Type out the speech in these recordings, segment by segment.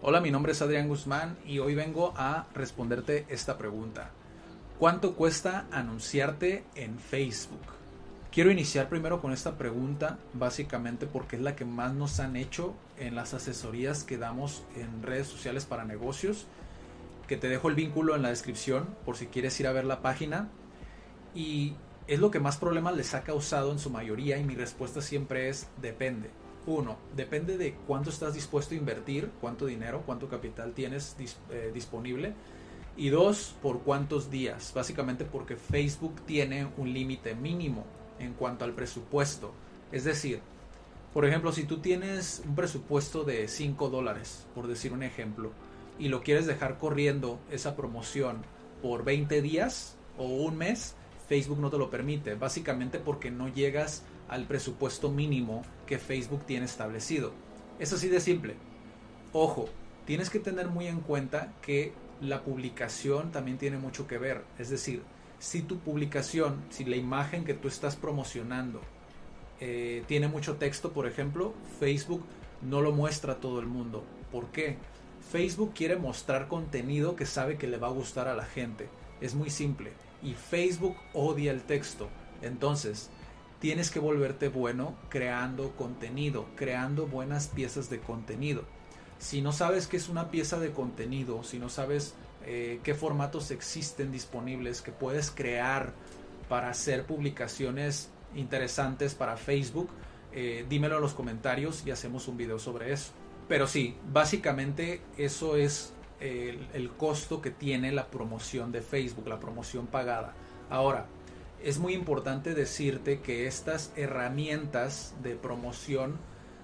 Hola, mi nombre es Adrián Guzmán y hoy vengo a responderte esta pregunta. ¿Cuánto cuesta anunciarte en Facebook? Quiero iniciar primero con esta pregunta, básicamente porque es la que más nos han hecho en las asesorías que damos en redes sociales para negocios, que te dejo el vínculo en la descripción por si quieres ir a ver la página. Y es lo que más problemas les ha causado en su mayoría y mi respuesta siempre es depende. Uno, depende de cuánto estás dispuesto a invertir, cuánto dinero, cuánto capital tienes eh, disponible. Y dos, por cuántos días. Básicamente porque Facebook tiene un límite mínimo en cuanto al presupuesto. Es decir, por ejemplo, si tú tienes un presupuesto de 5 dólares, por decir un ejemplo, y lo quieres dejar corriendo esa promoción por 20 días o un mes, Facebook no te lo permite, básicamente porque no llegas al presupuesto mínimo que Facebook tiene establecido. Es así de simple. Ojo, tienes que tener muy en cuenta que la publicación también tiene mucho que ver. Es decir, si tu publicación, si la imagen que tú estás promocionando eh, tiene mucho texto, por ejemplo, Facebook no lo muestra a todo el mundo. ¿Por qué? Facebook quiere mostrar contenido que sabe que le va a gustar a la gente. Es muy simple. Y Facebook odia el texto. Entonces, tienes que volverte bueno creando contenido, creando buenas piezas de contenido. Si no sabes qué es una pieza de contenido, si no sabes eh, qué formatos existen disponibles que puedes crear para hacer publicaciones interesantes para Facebook, eh, dímelo en los comentarios y hacemos un video sobre eso. Pero sí, básicamente eso es el costo que tiene la promoción de Facebook, la promoción pagada. Ahora, es muy importante decirte que estas herramientas de promoción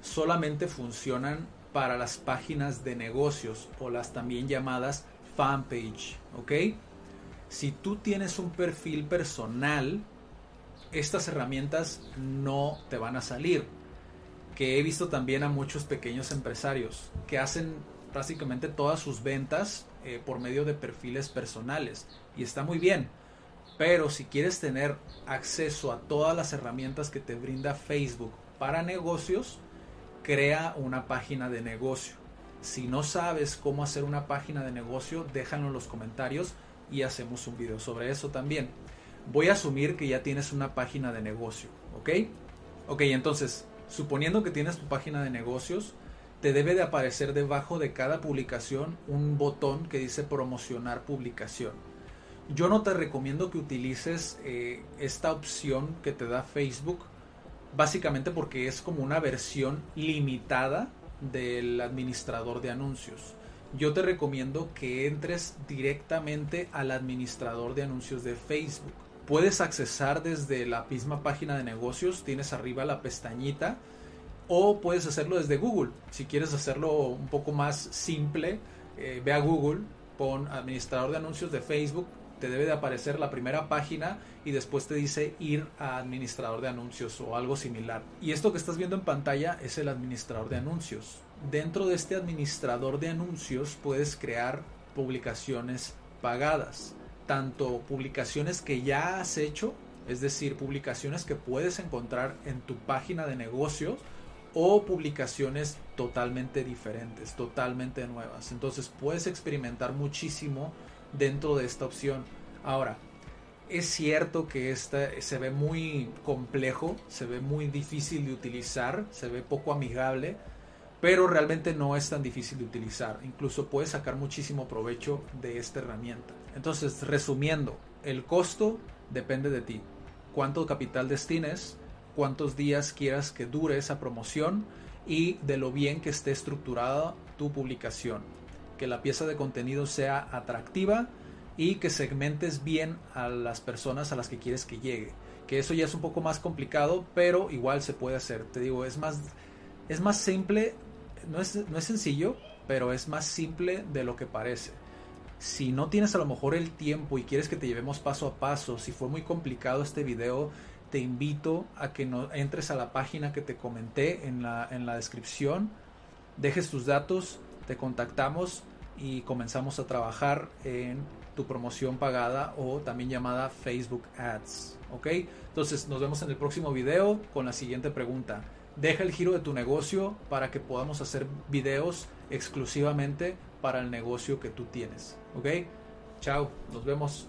solamente funcionan para las páginas de negocios o las también llamadas fanpage, ¿ok? Si tú tienes un perfil personal, estas herramientas no te van a salir. Que he visto también a muchos pequeños empresarios que hacen prácticamente todas sus ventas eh, por medio de perfiles personales. Y está muy bien. Pero si quieres tener acceso a todas las herramientas que te brinda Facebook para negocios, crea una página de negocio. Si no sabes cómo hacer una página de negocio, déjalo en los comentarios y hacemos un video sobre eso también. Voy a asumir que ya tienes una página de negocio, ¿ok? Ok, entonces, suponiendo que tienes tu página de negocios, te debe de aparecer debajo de cada publicación un botón que dice promocionar publicación. Yo no te recomiendo que utilices eh, esta opción que te da Facebook, básicamente porque es como una versión limitada del administrador de anuncios. Yo te recomiendo que entres directamente al administrador de anuncios de Facebook. Puedes accesar desde la misma página de negocios, tienes arriba la pestañita, o puedes hacerlo desde Google. Si quieres hacerlo un poco más simple, eh, ve a Google, pon administrador de anuncios de Facebook, te debe de aparecer la primera página y después te dice ir a administrador de anuncios o algo similar. Y esto que estás viendo en pantalla es el administrador de anuncios. Dentro de este administrador de anuncios puedes crear publicaciones pagadas, tanto publicaciones que ya has hecho, es decir, publicaciones que puedes encontrar en tu página de negocios, o publicaciones totalmente diferentes, totalmente nuevas. Entonces puedes experimentar muchísimo dentro de esta opción. Ahora, es cierto que esta se ve muy complejo, se ve muy difícil de utilizar, se ve poco amigable, pero realmente no es tan difícil de utilizar. Incluso puedes sacar muchísimo provecho de esta herramienta. Entonces, resumiendo, el costo depende de ti. Cuánto capital destines, cuántos días quieras que dure esa promoción y de lo bien que esté estructurada tu publicación que la pieza de contenido sea atractiva y que segmentes bien a las personas a las que quieres que llegue. Que eso ya es un poco más complicado, pero igual se puede hacer. Te digo, es más, Es más simple, no es, no es sencillo, pero es más simple de lo que parece. Si no tienes a lo mejor el tiempo y quieres que te llevemos paso a paso, si fue muy complicado este video, te invito a que no, entres a la página que te comenté en la, en la descripción, dejes tus datos, te contactamos y comenzamos a trabajar en tu promoción pagada o también llamada Facebook Ads. ¿Ok? Entonces nos vemos en el próximo video con la siguiente pregunta. Deja el giro de tu negocio para que podamos hacer videos exclusivamente para el negocio que tú tienes. ¿Ok? Chao, nos vemos.